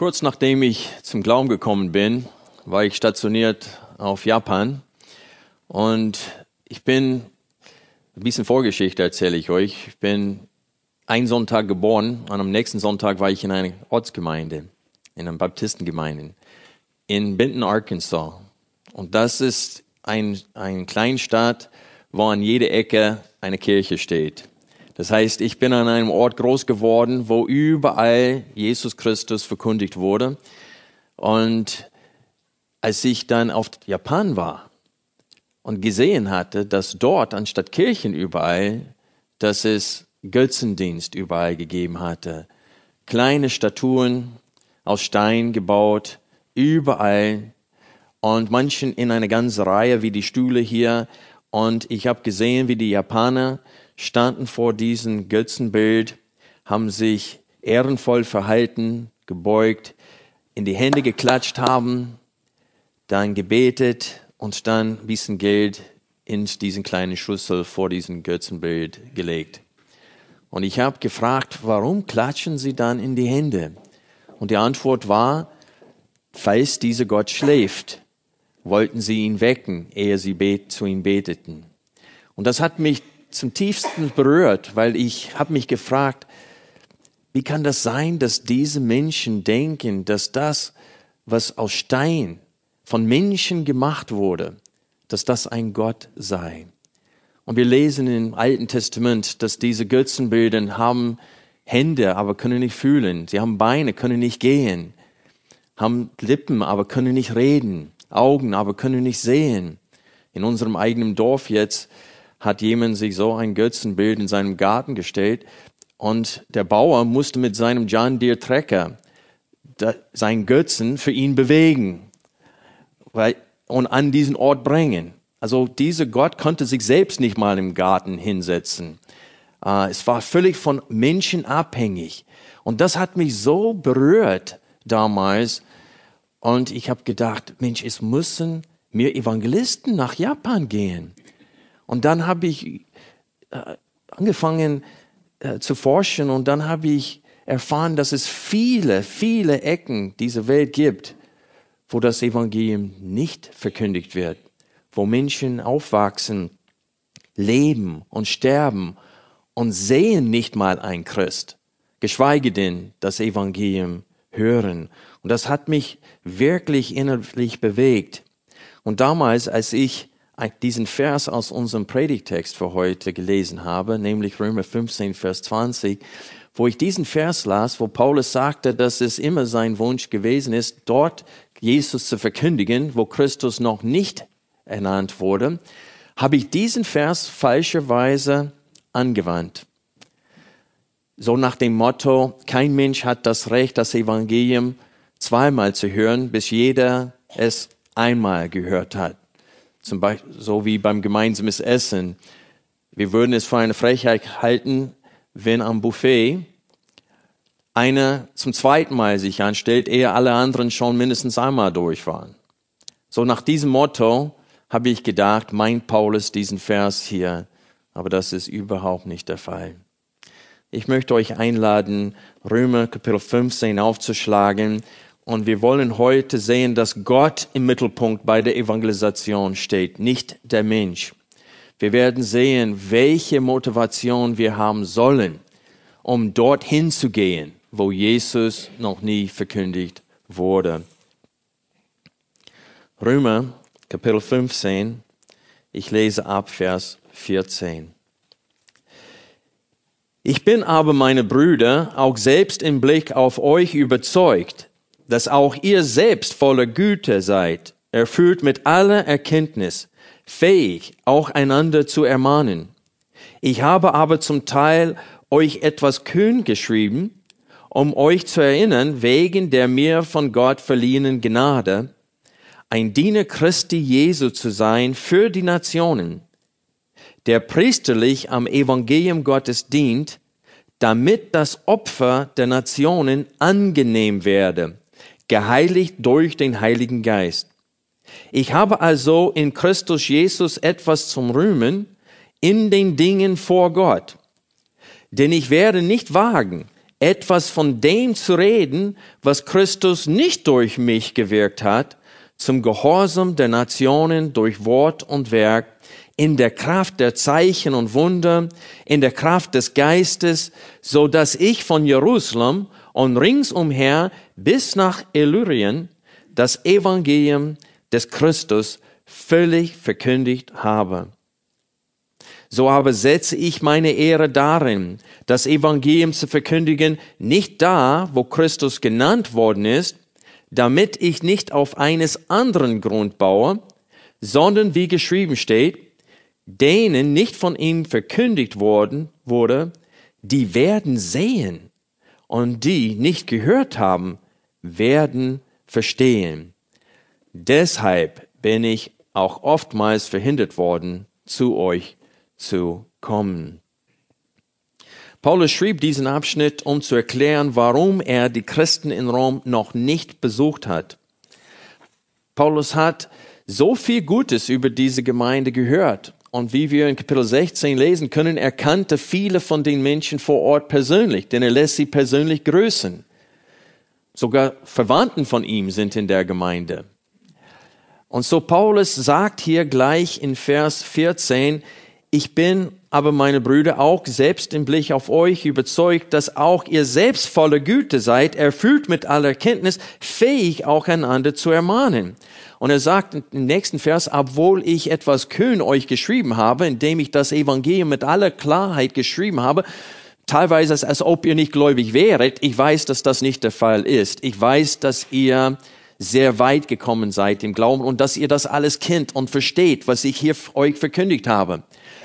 Kurz nachdem ich zum Glauben gekommen bin, war ich stationiert auf Japan und ich bin, ein bisschen Vorgeschichte erzähle ich euch, ich bin einen Sonntag geboren und am nächsten Sonntag war ich in einer Ortsgemeinde, in einer Baptistengemeinde in Benton, Arkansas. Und das ist ein, ein Kleinstadt, wo an jeder Ecke eine Kirche steht. Das heißt, ich bin an einem Ort groß geworden, wo überall Jesus Christus verkündigt wurde. Und als ich dann auf Japan war und gesehen hatte, dass dort anstatt Kirchen überall, dass es Götzendienst überall gegeben hatte, kleine Statuen aus Stein gebaut, überall und manchen in eine ganze Reihe wie die Stühle hier. Und ich habe gesehen, wie die Japaner standen vor diesem Götzenbild, haben sich ehrenvoll verhalten, gebeugt, in die Hände geklatscht haben, dann gebetet und dann ein bisschen Geld in diesen kleinen Schüssel vor diesem Götzenbild gelegt. Und ich habe gefragt, warum klatschen sie dann in die Hände? Und die Antwort war, falls dieser Gott schläft, wollten sie ihn wecken, ehe sie zu ihm beteten. Und das hat mich zum tiefsten berührt, weil ich habe mich gefragt, wie kann das sein, dass diese Menschen denken, dass das, was aus Stein von Menschen gemacht wurde, dass das ein Gott sei? Und wir lesen im Alten Testament, dass diese Götzenbilder haben Hände, aber können nicht fühlen. Sie haben Beine, können nicht gehen. Haben Lippen, aber können nicht reden. Augen, aber können nicht sehen. In unserem eigenen Dorf jetzt hat jemand sich so ein Götzenbild in seinem Garten gestellt und der Bauer musste mit seinem John Deere Trecker sein Götzen für ihn bewegen und an diesen Ort bringen. Also dieser Gott konnte sich selbst nicht mal im Garten hinsetzen. Uh, es war völlig von Menschen abhängig. Und das hat mich so berührt damals. Und ich habe gedacht, Mensch, es müssen mehr Evangelisten nach Japan gehen. Und dann habe ich äh, angefangen äh, zu forschen und dann habe ich erfahren, dass es viele, viele Ecken dieser Welt gibt, wo das Evangelium nicht verkündigt wird, wo Menschen aufwachsen, leben und sterben und sehen nicht mal ein Christ, geschweige denn das Evangelium hören. Und das hat mich wirklich innerlich bewegt. Und damals, als ich diesen Vers aus unserem Predigtext für heute gelesen habe, nämlich Römer 15, Vers 20, wo ich diesen Vers las, wo Paulus sagte, dass es immer sein Wunsch gewesen ist, dort Jesus zu verkündigen, wo Christus noch nicht ernannt wurde, habe ich diesen Vers falscherweise angewandt. So nach dem Motto, kein Mensch hat das Recht, das Evangelium zweimal zu hören, bis jeder es einmal gehört hat. Zum Beispiel, so wie beim gemeinsamen Essen. Wir würden es für eine Frechheit halten, wenn am Buffet einer zum zweiten Mal sich anstellt, ehe alle anderen schon mindestens einmal durch waren. So nach diesem Motto habe ich gedacht, meint Paulus diesen Vers hier, aber das ist überhaupt nicht der Fall. Ich möchte euch einladen, Römer Kapitel 15 aufzuschlagen und wir wollen heute sehen, dass Gott im Mittelpunkt bei der Evangelisation steht, nicht der Mensch. Wir werden sehen, welche Motivation wir haben sollen, um dorthin zu gehen, wo Jesus noch nie verkündigt wurde. Römer, Kapitel 15, ich lese ab Vers 14. Ich bin aber, meine Brüder, auch selbst im Blick auf euch überzeugt, dass auch ihr selbst voller Güte seid, erfüllt mit aller Erkenntnis, fähig, auch einander zu ermahnen. Ich habe aber zum Teil euch etwas kühn geschrieben, um euch zu erinnern, wegen der mir von Gott verliehenen Gnade, ein Diener Christi Jesu zu sein für die Nationen, der priesterlich am Evangelium Gottes dient, damit das Opfer der Nationen angenehm werde, geheiligt durch den Heiligen Geist. Ich habe also in Christus Jesus etwas zum Rühmen in den Dingen vor Gott. Denn ich werde nicht wagen, etwas von dem zu reden, was Christus nicht durch mich gewirkt hat, zum Gehorsam der Nationen durch Wort und Werk, in der Kraft der Zeichen und Wunder, in der Kraft des Geistes, so dass ich von Jerusalem und ringsumher bis nach Illyrien das Evangelium des Christus völlig verkündigt habe. So aber setze ich meine Ehre darin, das Evangelium zu verkündigen, nicht da, wo Christus genannt worden ist, damit ich nicht auf eines anderen Grund baue, sondern wie geschrieben steht, denen nicht von ihm verkündigt worden wurde, die werden sehen und die nicht gehört haben, werden verstehen. Deshalb bin ich auch oftmals verhindert worden, zu euch zu kommen. Paulus schrieb diesen Abschnitt, um zu erklären, warum er die Christen in Rom noch nicht besucht hat. Paulus hat so viel Gutes über diese Gemeinde gehört. Und wie wir in Kapitel 16 lesen können, er kannte viele von den Menschen vor Ort persönlich, denn er lässt sie persönlich grüßen. Sogar Verwandten von ihm sind in der Gemeinde. Und so Paulus sagt hier gleich in Vers 14, ich bin aber, meine Brüder, auch selbst im Blick auf euch überzeugt, dass auch ihr selbst voller Güte seid, erfüllt mit aller Kenntnis, fähig auch einander zu ermahnen. Und er sagt im nächsten Vers, obwohl ich etwas kühn euch geschrieben habe, indem ich das Evangelium mit aller Klarheit geschrieben habe, teilweise als, ob ihr nicht gläubig wäret. Ich weiß, dass das nicht der Fall ist. Ich weiß, dass ihr sehr weit gekommen seid im Glauben und dass ihr das alles kennt und versteht, was ich hier euch verkündigt habe.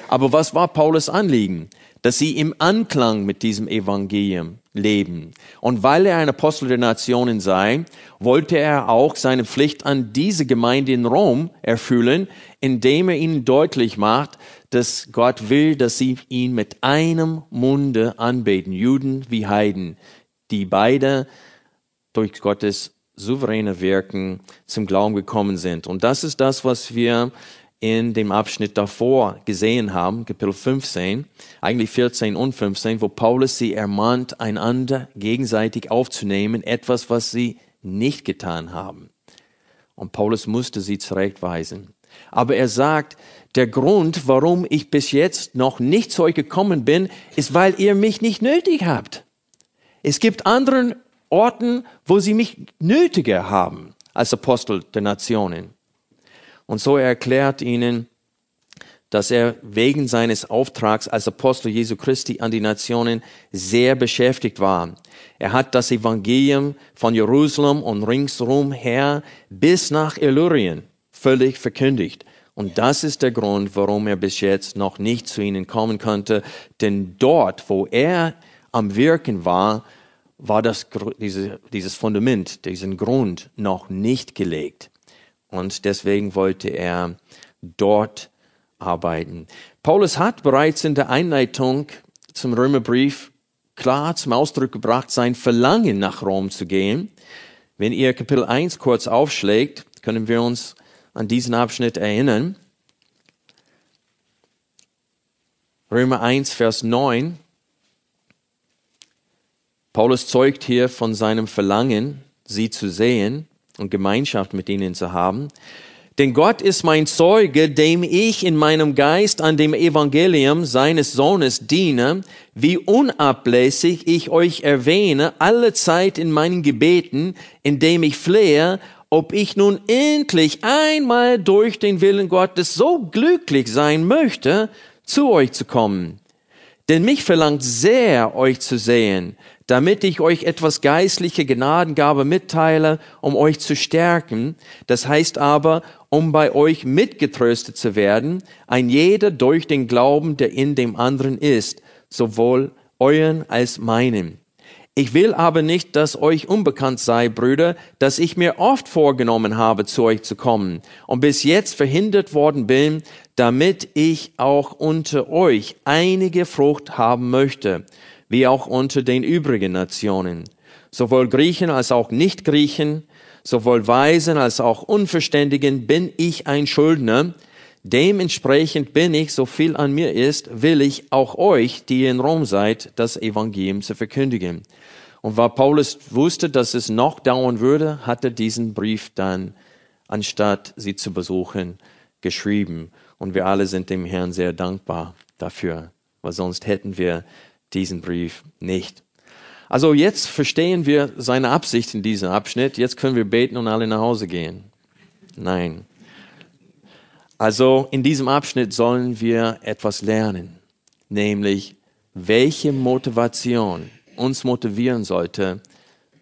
Aber was war Paulus Anliegen? Dass sie im Anklang mit diesem Evangelium leben. Und weil er ein Apostel der Nationen sei, wollte er auch seine Pflicht an diese Gemeinde in Rom erfüllen, indem er ihnen deutlich macht, dass Gott will, dass sie ihn mit einem Munde anbeten, Juden wie Heiden, die beide durch Gottes souveräne Wirken zum Glauben gekommen sind. Und das ist das, was wir in dem Abschnitt davor gesehen haben, Kapitel 15, eigentlich 14 und 15, wo Paulus sie ermahnt, einander gegenseitig aufzunehmen, etwas, was sie nicht getan haben. Und Paulus musste sie zurechtweisen. Aber er sagt, der Grund, warum ich bis jetzt noch nicht zu euch gekommen bin, ist, weil ihr mich nicht nötig habt. Es gibt anderen Orten, wo sie mich nötiger haben als Apostel der Nationen. Und so erklärt ihnen, dass er wegen seines Auftrags als Apostel Jesu Christi an die Nationen sehr beschäftigt war. Er hat das Evangelium von Jerusalem und ringsherum her bis nach Illyrien völlig verkündigt. Und das ist der Grund, warum er bis jetzt noch nicht zu ihnen kommen konnte. Denn dort, wo er am Wirken war, war das, diese, dieses Fundament, diesen Grund noch nicht gelegt. Und deswegen wollte er dort arbeiten. Paulus hat bereits in der Einleitung zum Römerbrief klar zum Ausdruck gebracht, sein Verlangen nach Rom zu gehen. Wenn ihr Kapitel 1 kurz aufschlägt, können wir uns an diesen Abschnitt erinnern. Römer 1, Vers 9. Paulus zeugt hier von seinem Verlangen, sie zu sehen und Gemeinschaft mit ihnen zu haben. Denn Gott ist mein Zeuge, dem ich in meinem Geist an dem Evangelium seines Sohnes diene, wie unablässig ich euch erwähne, alle Zeit in meinen Gebeten, indem ich flehe, ob ich nun endlich einmal durch den Willen Gottes so glücklich sein möchte, zu euch zu kommen. Denn mich verlangt sehr, euch zu sehen, damit ich euch etwas geistliche Gnadengabe mitteile, um euch zu stärken. Das heißt aber, um bei euch mitgetröstet zu werden, ein jeder durch den Glauben, der in dem anderen ist, sowohl euren als meinen. Ich will aber nicht, dass euch unbekannt sei, Brüder, dass ich mir oft vorgenommen habe, zu euch zu kommen und bis jetzt verhindert worden bin, damit ich auch unter euch einige Frucht haben möchte, wie auch unter den übrigen Nationen. Sowohl Griechen als auch Nicht-Griechen, sowohl Weisen als auch Unverständigen bin ich ein Schuldner. Dementsprechend bin ich, so viel an mir ist, will ich auch euch, die in Rom seid, das Evangelium zu verkündigen. Und weil Paulus wusste, dass es noch dauern würde, hat er diesen Brief dann, anstatt sie zu besuchen, geschrieben. Und wir alle sind dem Herrn sehr dankbar dafür, weil sonst hätten wir diesen Brief nicht. Also jetzt verstehen wir seine Absicht in diesem Abschnitt. Jetzt können wir beten und alle nach Hause gehen. Nein. Also in diesem Abschnitt sollen wir etwas lernen, nämlich welche Motivation uns motivieren sollte,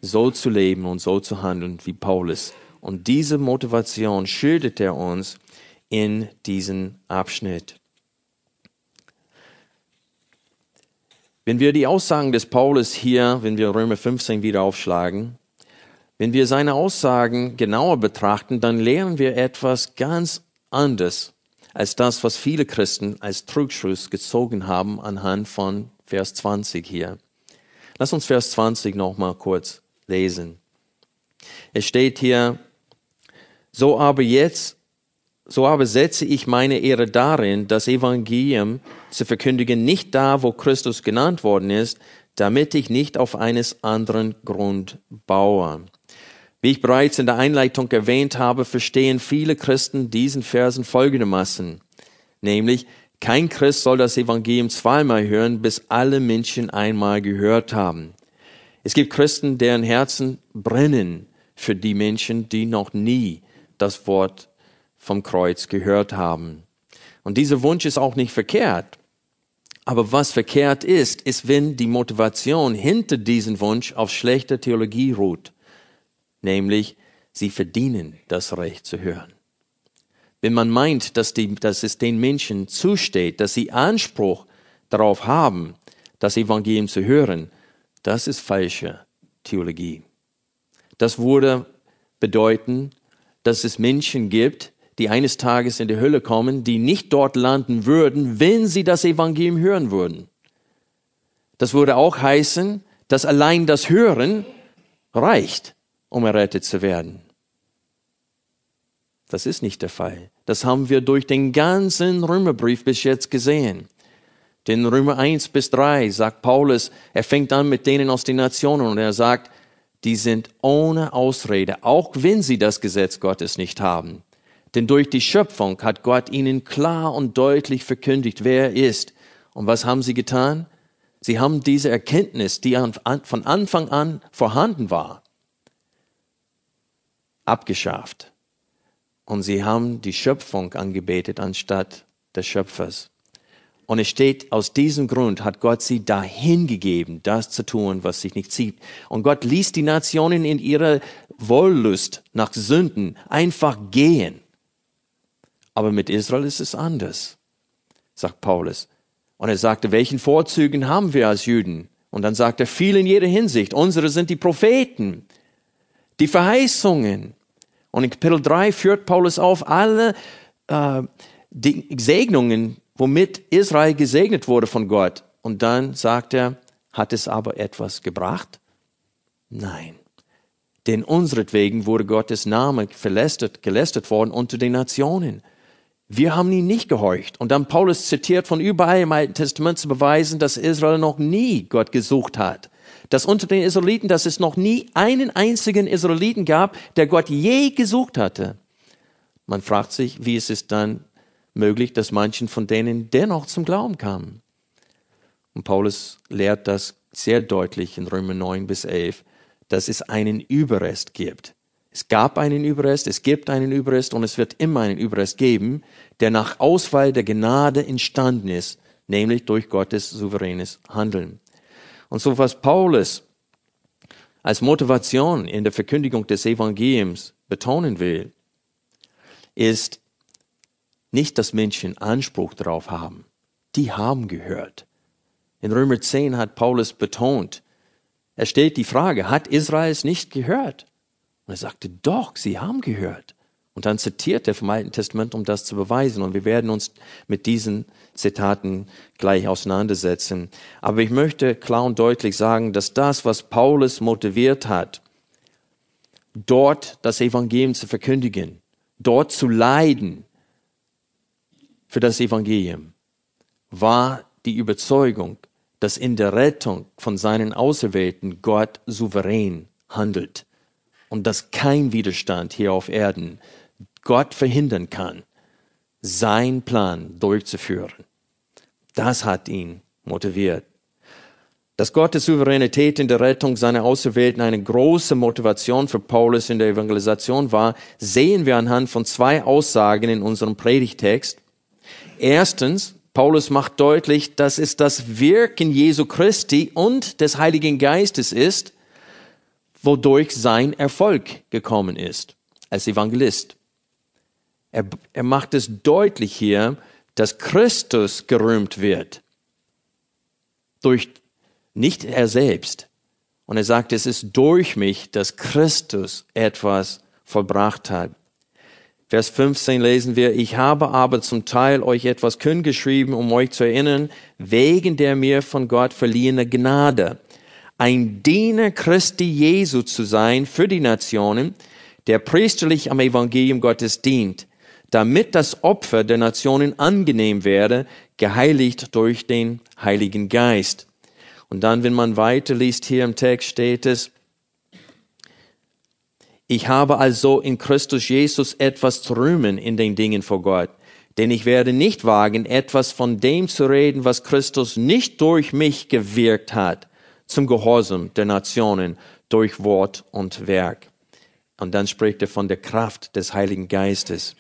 so zu leben und so zu handeln wie Paulus. Und diese Motivation schildert er uns in diesem Abschnitt. Wenn wir die Aussagen des Paulus hier, wenn wir Römer 15 wieder aufschlagen, wenn wir seine Aussagen genauer betrachten, dann lernen wir etwas ganz anderes als das, was viele Christen als Trugschluss gezogen haben anhand von Vers 20 hier. Lass uns Vers 20 noch mal kurz lesen. Es steht hier, so aber jetzt, so aber setze ich meine Ehre darin, das Evangelium zu verkündigen, nicht da, wo Christus genannt worden ist, damit ich nicht auf eines anderen Grund baue. Wie ich bereits in der Einleitung erwähnt habe, verstehen viele Christen diesen Versen folgendermaßen, nämlich, kein Christ soll das Evangelium zweimal hören, bis alle Menschen einmal gehört haben. Es gibt Christen, deren Herzen brennen für die Menschen, die noch nie das Wort vom Kreuz gehört haben. Und dieser Wunsch ist auch nicht verkehrt. Aber was verkehrt ist, ist, wenn die Motivation hinter diesem Wunsch auf schlechter Theologie ruht. Nämlich, sie verdienen das Recht zu hören. Wenn man meint, dass, die, dass es den Menschen zusteht, dass sie Anspruch darauf haben, das Evangelium zu hören, das ist falsche Theologie. Das würde bedeuten, dass es Menschen gibt, die eines Tages in die Hölle kommen, die nicht dort landen würden, wenn sie das Evangelium hören würden. Das würde auch heißen, dass allein das Hören reicht, um errettet zu werden. Das ist nicht der Fall. Das haben wir durch den ganzen Römerbrief bis jetzt gesehen. Den Römer 1 bis 3 sagt Paulus, er fängt an mit denen aus den Nationen und er sagt, die sind ohne Ausrede, auch wenn sie das Gesetz Gottes nicht haben. Denn durch die Schöpfung hat Gott ihnen klar und deutlich verkündigt, wer er ist. Und was haben sie getan? Sie haben diese Erkenntnis, die von Anfang an vorhanden war, abgeschafft und sie haben die Schöpfung angebetet anstatt des Schöpfers. Und es steht, aus diesem Grund hat Gott sie dahin gegeben, das zu tun, was sich nicht zieht. Und Gott ließ die Nationen in ihrer Wollust nach Sünden einfach gehen. Aber mit Israel ist es anders, sagt Paulus. Und er sagte, welchen Vorzügen haben wir als Juden? Und dann sagt er, viel in jeder Hinsicht. Unsere sind die Propheten, die Verheißungen, und in Kapitel 3 führt Paulus auf alle äh, die Segnungen, womit Israel gesegnet wurde von Gott. Und dann sagt er, hat es aber etwas gebracht? Nein. Denn unseretwegen wurde Gottes Name verlästert, gelästert worden unter den Nationen. Wir haben ihn nicht gehorcht. Und dann Paulus zitiert von überall im Alten Testament zu beweisen, dass Israel noch nie Gott gesucht hat dass unter den Israeliten, dass es noch nie einen einzigen Israeliten gab, der Gott je gesucht hatte. Man fragt sich, wie ist es dann möglich, dass manchen von denen dennoch zum Glauben kamen. Und Paulus lehrt das sehr deutlich in Römer 9 bis 11, dass es einen Überrest gibt. Es gab einen Überrest, es gibt einen Überrest und es wird immer einen Überrest geben, der nach Auswahl der Gnade entstanden ist, nämlich durch Gottes souveränes Handeln. Und so was Paulus als Motivation in der Verkündigung des Evangeliums betonen will, ist nicht, dass Menschen Anspruch darauf haben. Die haben gehört. In Römer 10 hat Paulus betont, Er stellt die Frage, hat Israel es nicht gehört? Und er sagte, doch, sie haben gehört. Und dann zitiert er vom Alten Testament, um das zu beweisen. Und wir werden uns mit diesen Zitaten gleich auseinandersetzen. Aber ich möchte klar und deutlich sagen, dass das, was Paulus motiviert hat, dort das Evangelium zu verkündigen, dort zu leiden für das Evangelium, war die Überzeugung, dass in der Rettung von seinen Auserwählten Gott souverän handelt und dass kein Widerstand hier auf Erden Gott verhindern kann, sein Plan durchzuführen. Das hat ihn motiviert. Dass Gottes Souveränität in der Rettung seiner Auserwählten eine große Motivation für Paulus in der Evangelisation war, sehen wir anhand von zwei Aussagen in unserem Predigtext. Erstens, Paulus macht deutlich, dass es das Wirken Jesu Christi und des Heiligen Geistes ist, wodurch sein Erfolg gekommen ist als Evangelist. Er, er macht es deutlich hier, dass Christus gerühmt wird. Durch nicht er selbst. Und er sagt, es ist durch mich, dass Christus etwas vollbracht hat. Vers 15 lesen wir, ich habe aber zum Teil euch etwas kühn geschrieben, um euch zu erinnern, wegen der mir von Gott verliehene Gnade, ein Diener Christi Jesu zu sein für die Nationen, der priesterlich am Evangelium Gottes dient, damit das Opfer der Nationen angenehm werde, geheiligt durch den Heiligen Geist. Und dann, wenn man weiterliest, hier im Text steht es, ich habe also in Christus Jesus etwas zu rühmen in den Dingen vor Gott. Denn ich werde nicht wagen, etwas von dem zu reden, was Christus nicht durch mich gewirkt hat, zum Gehorsam der Nationen durch Wort und Werk. Und dann spricht er von der Kraft des Heiligen Geistes.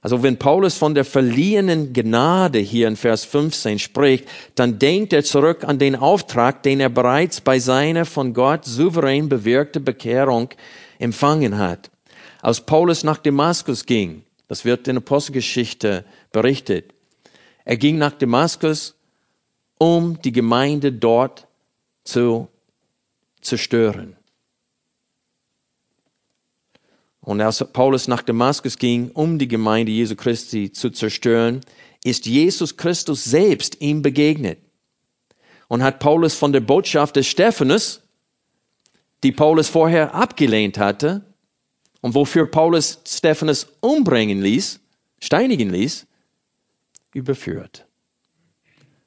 Also wenn Paulus von der verliehenen Gnade hier in Vers 15 spricht, dann denkt er zurück an den Auftrag, den er bereits bei seiner von Gott souverän bewirkte Bekehrung empfangen hat. Als Paulus nach Damaskus ging, das wird in Apostelgeschichte berichtet, er ging nach Damaskus, um die Gemeinde dort zu zerstören. Und als Paulus nach Damaskus ging, um die Gemeinde Jesu Christi zu zerstören, ist Jesus Christus selbst ihm begegnet. Und hat Paulus von der Botschaft des Stephanus, die Paulus vorher abgelehnt hatte, und wofür Paulus Stephanus umbringen ließ, steinigen ließ, überführt.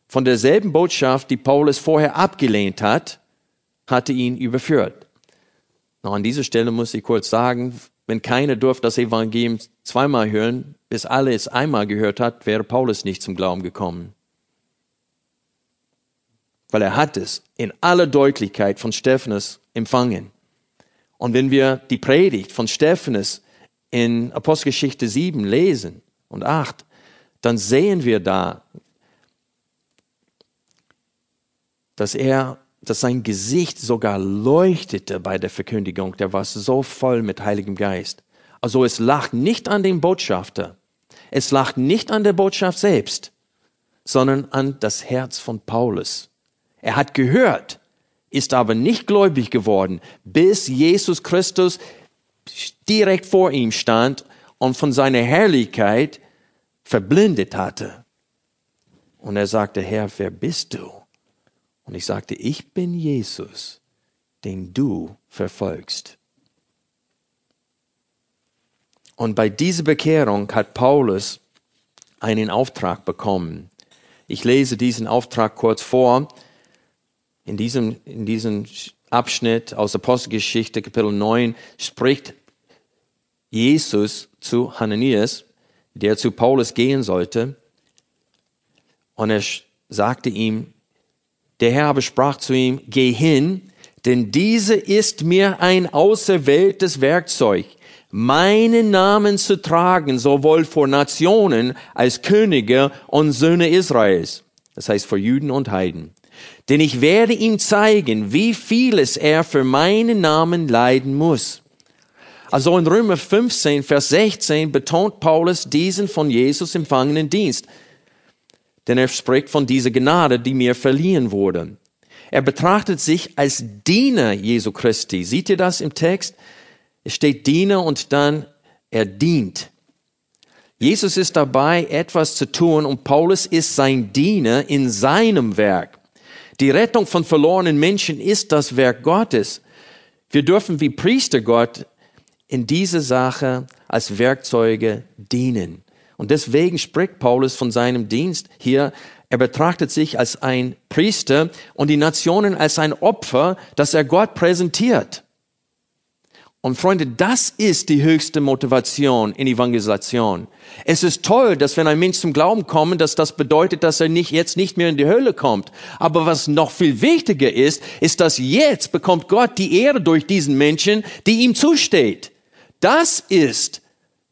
Von derselben Botschaft, die Paulus vorher abgelehnt hat, hatte ihn überführt. Noch an dieser Stelle muss ich kurz sagen, wenn keiner durfte das Evangelium zweimal hören, bis alle es einmal gehört hat, wäre Paulus nicht zum Glauben gekommen. Weil er hat es in aller Deutlichkeit von Stephanus empfangen. Und wenn wir die Predigt von Stephanus in Apostelgeschichte 7 lesen und 8, dann sehen wir da, dass er dass sein Gesicht sogar leuchtete bei der Verkündigung. Der war so voll mit Heiligem Geist. Also es lag nicht an dem Botschafter. Es lag nicht an der Botschaft selbst, sondern an das Herz von Paulus. Er hat gehört, ist aber nicht gläubig geworden, bis Jesus Christus direkt vor ihm stand und von seiner Herrlichkeit verblindet hatte. Und er sagte, Herr, wer bist du? Und ich sagte, ich bin Jesus, den du verfolgst. Und bei dieser Bekehrung hat Paulus einen Auftrag bekommen. Ich lese diesen Auftrag kurz vor. In diesem, in diesem Abschnitt aus Apostelgeschichte Kapitel 9 spricht Jesus zu Hananias, der zu Paulus gehen sollte. Und er sagte ihm, der Herr aber sprach zu ihm, geh hin, denn diese ist mir ein auserwähltes Werkzeug, meinen Namen zu tragen, sowohl vor Nationen als Könige und Söhne Israels. Das heißt vor Juden und Heiden. Denn ich werde ihm zeigen, wie vieles er für meinen Namen leiden muss. Also in Römer 15, Vers 16 betont Paulus diesen von Jesus empfangenen Dienst denn er spricht von dieser Gnade, die mir verliehen wurde. Er betrachtet sich als Diener Jesu Christi. Seht ihr das im Text? Es steht Diener und dann er dient. Jesus ist dabei, etwas zu tun und Paulus ist sein Diener in seinem Werk. Die Rettung von verlorenen Menschen ist das Werk Gottes. Wir dürfen wie Priester Gott in diese Sache als Werkzeuge dienen. Und deswegen spricht Paulus von seinem Dienst hier. Er betrachtet sich als ein Priester und die Nationen als ein Opfer, das er Gott präsentiert. Und Freunde, das ist die höchste Motivation in Evangelisation. Es ist toll, dass wenn ein Mensch zum Glauben kommt, dass das bedeutet, dass er nicht, jetzt nicht mehr in die Hölle kommt. Aber was noch viel wichtiger ist, ist, dass jetzt bekommt Gott die Ehre durch diesen Menschen, die ihm zusteht. Das ist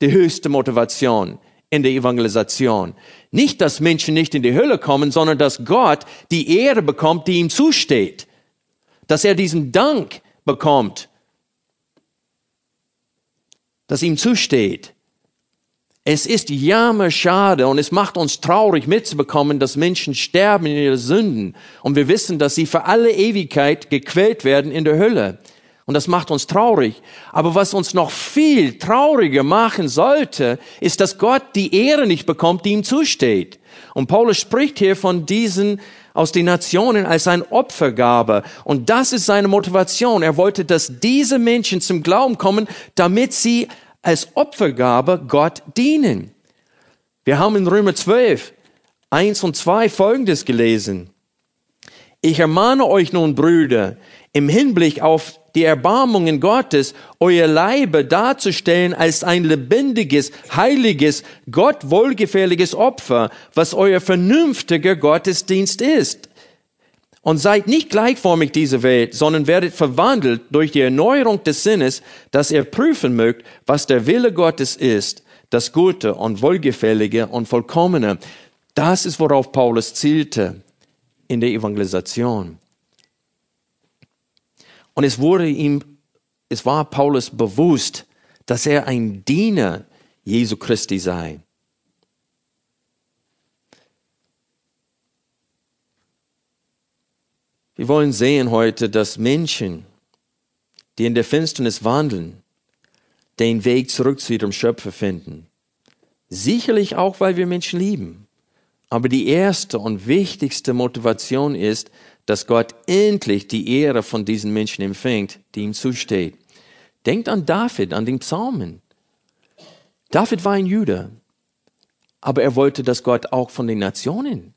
die höchste Motivation in der Evangelisation. Nicht, dass Menschen nicht in die Hölle kommen, sondern dass Gott die Ehre bekommt, die ihm zusteht. Dass er diesen Dank bekommt das ihm zusteht. Es ist jammerschade und es macht uns traurig mitzubekommen, dass Menschen sterben in ihren Sünden und wir wissen, dass sie für alle Ewigkeit gequält werden in der Hölle. Und das macht uns traurig. Aber was uns noch viel trauriger machen sollte, ist, dass Gott die Ehre nicht bekommt, die ihm zusteht. Und Paulus spricht hier von diesen aus den Nationen als ein Opfergabe. Und das ist seine Motivation. Er wollte, dass diese Menschen zum Glauben kommen, damit sie als Opfergabe Gott dienen. Wir haben in Römer 12, 1 und 2 Folgendes gelesen. Ich ermahne euch nun, Brüder, im Hinblick auf die Erbarmungen Gottes, euer Leibe darzustellen als ein lebendiges, heiliges, Gott wohlgefälliges Opfer, was euer vernünftiger Gottesdienst ist. Und seid nicht gleichformig dieser Welt, sondern werdet verwandelt durch die Erneuerung des Sinnes, dass ihr prüfen mögt, was der Wille Gottes ist, das Gute und Wohlgefällige und Vollkommene. Das ist, worauf Paulus zielte in der Evangelisation. Und es wurde ihm, es war Paulus bewusst, dass er ein Diener Jesu Christi sei. Wir wollen sehen heute, dass Menschen, die in der Finsternis wandeln, den Weg zurück zu ihrem Schöpfer finden. Sicherlich auch, weil wir Menschen lieben. Aber die erste und wichtigste Motivation ist, dass Gott endlich die Ehre von diesen Menschen empfängt, die ihm zusteht. Denkt an David, an den Psalmen. David war ein Jude, aber er wollte, dass Gott auch von den Nationen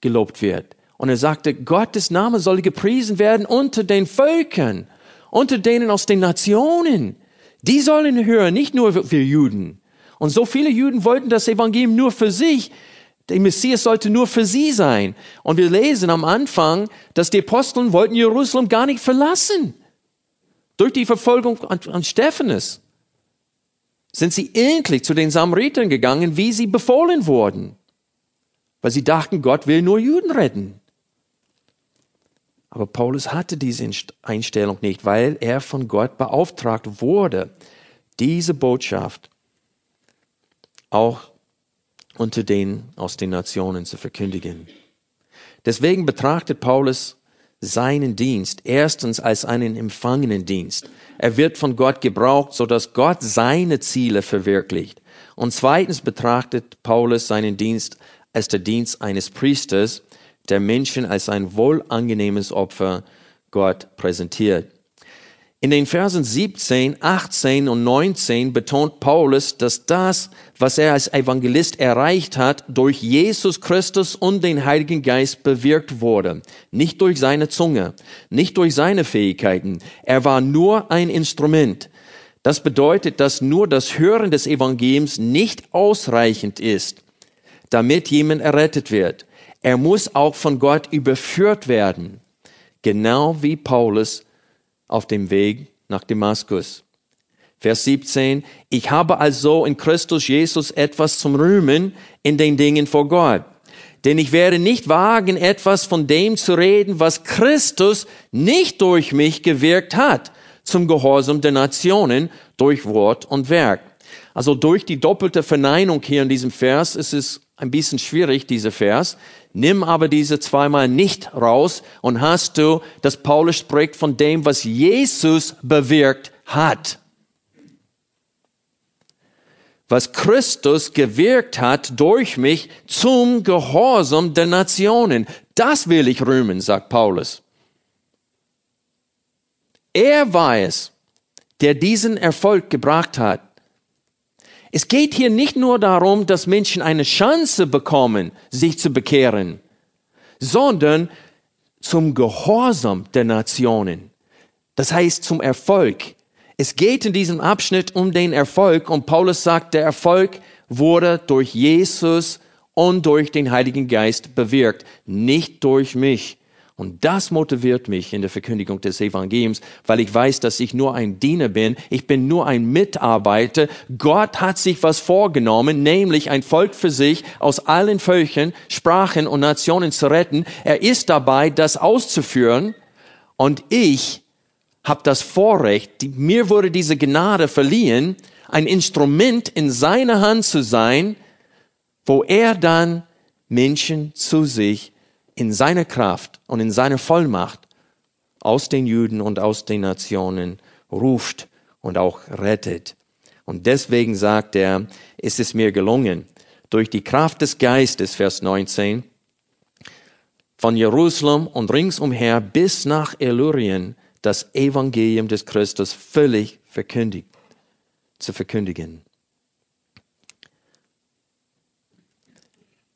gelobt wird. Und er sagte, Gottes Name soll gepriesen werden unter den Völkern, unter denen aus den Nationen. Die sollen hören, nicht nur wir Juden. Und so viele Juden wollten das Evangelium nur für sich. Der Messias sollte nur für sie sein. Und wir lesen am Anfang, dass die Aposteln wollten Jerusalem gar nicht verlassen. Durch die Verfolgung an, an Stephanus sind sie endlich zu den Samaritern gegangen, wie sie befohlen wurden. Weil sie dachten, Gott will nur Juden retten. Aber Paulus hatte diese Einstellung nicht, weil er von Gott beauftragt wurde, diese Botschaft auch unter den aus den Nationen zu verkündigen. Deswegen betrachtet Paulus seinen Dienst erstens als einen empfangenen Dienst. Er wird von Gott gebraucht, so dass Gott seine Ziele verwirklicht. Und zweitens betrachtet Paulus seinen Dienst als der Dienst eines Priesters, der Menschen als ein wohlangenehmes Opfer Gott präsentiert. In den Versen 17, 18 und 19 betont Paulus, dass das, was er als Evangelist erreicht hat, durch Jesus Christus und den Heiligen Geist bewirkt wurde. Nicht durch seine Zunge, nicht durch seine Fähigkeiten. Er war nur ein Instrument. Das bedeutet, dass nur das Hören des Evangeliums nicht ausreichend ist, damit jemand errettet wird. Er muss auch von Gott überführt werden. Genau wie Paulus auf dem Weg nach Damaskus. Vers 17, ich habe also in Christus Jesus etwas zum Rühmen in den Dingen vor Gott. Denn ich werde nicht wagen, etwas von dem zu reden, was Christus nicht durch mich gewirkt hat, zum Gehorsam der Nationen durch Wort und Werk. Also durch die doppelte Verneinung hier in diesem Vers ist es ein bisschen schwierig, dieser Vers. Nimm aber diese zweimal nicht raus und hast du, dass Paulus spricht von dem, was Jesus bewirkt hat. Was Christus gewirkt hat durch mich zum Gehorsam der Nationen. Das will ich rühmen, sagt Paulus. Er war es, der diesen Erfolg gebracht hat. Es geht hier nicht nur darum, dass Menschen eine Chance bekommen, sich zu bekehren, sondern zum Gehorsam der Nationen. Das heißt zum Erfolg. Es geht in diesem Abschnitt um den Erfolg und Paulus sagt, der Erfolg wurde durch Jesus und durch den Heiligen Geist bewirkt, nicht durch mich. Und das motiviert mich in der Verkündigung des Evangeliums, weil ich weiß, dass ich nur ein Diener bin. Ich bin nur ein Mitarbeiter. Gott hat sich was vorgenommen, nämlich ein Volk für sich aus allen Völkern, Sprachen und Nationen zu retten. Er ist dabei, das auszuführen. Und ich habe das Vorrecht, mir wurde diese Gnade verliehen, ein Instrument in seiner Hand zu sein, wo er dann Menschen zu sich in seiner Kraft und in seiner Vollmacht aus den Juden und aus den Nationen ruft und auch rettet. Und deswegen sagt er, ist es mir gelungen, durch die Kraft des Geistes, Vers 19, von Jerusalem und ringsumher bis nach Illyrien das Evangelium des Christus völlig verkündigt, zu verkündigen.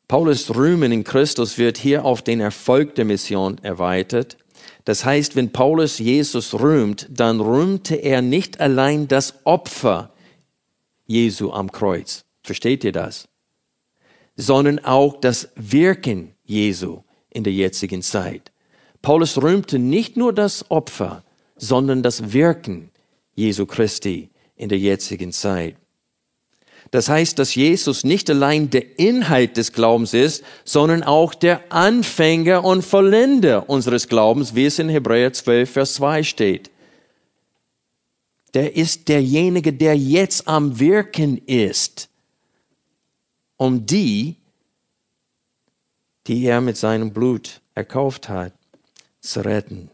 Paulus Rühmen in Christus wird hier auf den Erfolg der Mission erweitert. Das heißt, wenn Paulus Jesus rühmt, dann rühmte er nicht allein das Opfer Jesu am Kreuz. Versteht ihr das? Sondern auch das Wirken Jesu in der jetzigen Zeit. Paulus rühmte nicht nur das Opfer, sondern das Wirken Jesu Christi in der jetzigen Zeit. Das heißt, dass Jesus nicht allein der Inhalt des Glaubens ist, sondern auch der Anfänger und Vollender unseres Glaubens, wie es in Hebräer 12, Vers 2 steht. Der ist derjenige, der jetzt am Wirken ist, um die, die er mit seinem Blut erkauft hat, zu retten.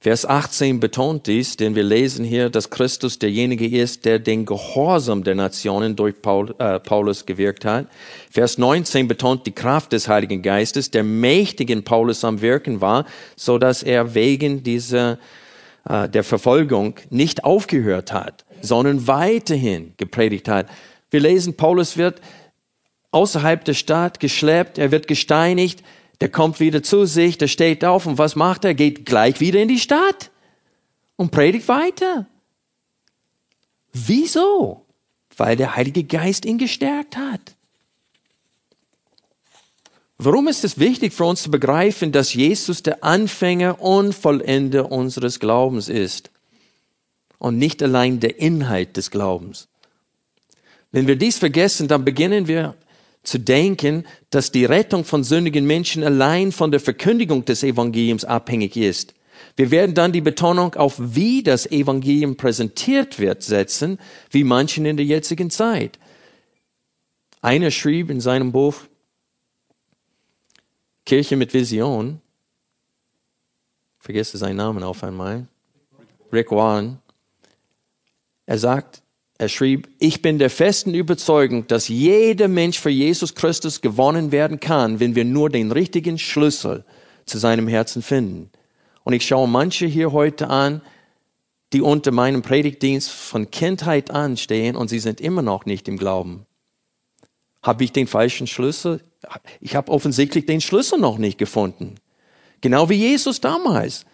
Vers 18 betont dies, denn wir lesen hier, dass Christus derjenige ist, der den Gehorsam der Nationen durch Paul, äh, Paulus gewirkt hat. Vers 19 betont die Kraft des Heiligen Geistes, der mächtig in Paulus am Wirken war, so dass er wegen dieser äh, der Verfolgung nicht aufgehört hat, sondern weiterhin gepredigt hat. Wir lesen, Paulus wird außerhalb der Stadt geschleppt, er wird gesteinigt, der kommt wieder zu sich, der steht auf und was macht er? Geht gleich wieder in die Stadt und predigt weiter. Wieso? Weil der Heilige Geist ihn gestärkt hat. Warum ist es wichtig für uns zu begreifen, dass Jesus der Anfänger und Vollender unseres Glaubens ist und nicht allein der Inhalt des Glaubens? Wenn wir dies vergessen, dann beginnen wir zu denken, dass die Rettung von sündigen Menschen allein von der Verkündigung des Evangeliums abhängig ist. Wir werden dann die Betonung auf wie das Evangelium präsentiert wird setzen, wie manchen in der jetzigen Zeit. Einer schrieb in seinem Buch Kirche mit Vision, vergesse seinen Namen auf einmal, Rick Warren, er sagt, er schrieb, ich bin der festen Überzeugung, dass jeder Mensch für Jesus Christus gewonnen werden kann, wenn wir nur den richtigen Schlüssel zu seinem Herzen finden. Und ich schaue manche hier heute an, die unter meinem Predigtdienst von Kindheit an stehen und sie sind immer noch nicht im Glauben. Habe ich den falschen Schlüssel? Ich habe offensichtlich den Schlüssel noch nicht gefunden. Genau wie Jesus damals.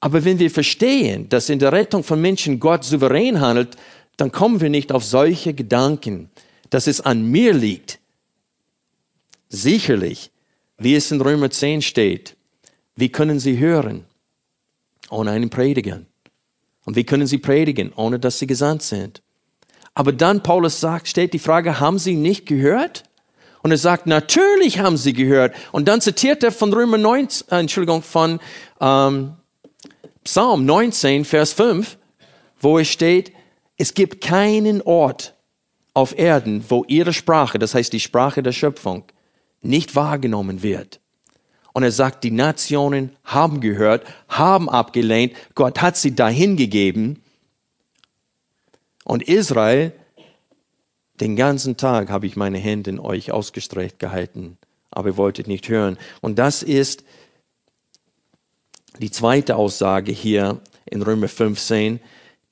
Aber wenn wir verstehen, dass in der Rettung von Menschen Gott souverän handelt, dann kommen wir nicht auf solche Gedanken, dass es an mir liegt. Sicherlich, wie es in Römer 10 steht, wie können sie hören ohne einen Prediger? Und wie können sie predigen, ohne dass sie gesandt sind? Aber dann, Paulus sagt, steht die Frage, haben sie nicht gehört? Und er sagt, natürlich haben sie gehört. Und dann zitiert er von Römer 19, äh, Entschuldigung, von ähm, Psalm 19, Vers 5, wo es steht, es gibt keinen Ort, auf Erden, wo ihre Sprache, das heißt die Sprache der Schöpfung, nicht wahrgenommen wird. Und er sagt, die Nationen haben gehört, haben abgelehnt, Gott hat sie dahin gegeben. Und Israel, den ganzen Tag habe ich meine Hände in euch ausgestreckt gehalten, aber ihr wolltet nicht hören. Und das ist die zweite Aussage hier in Römer 15,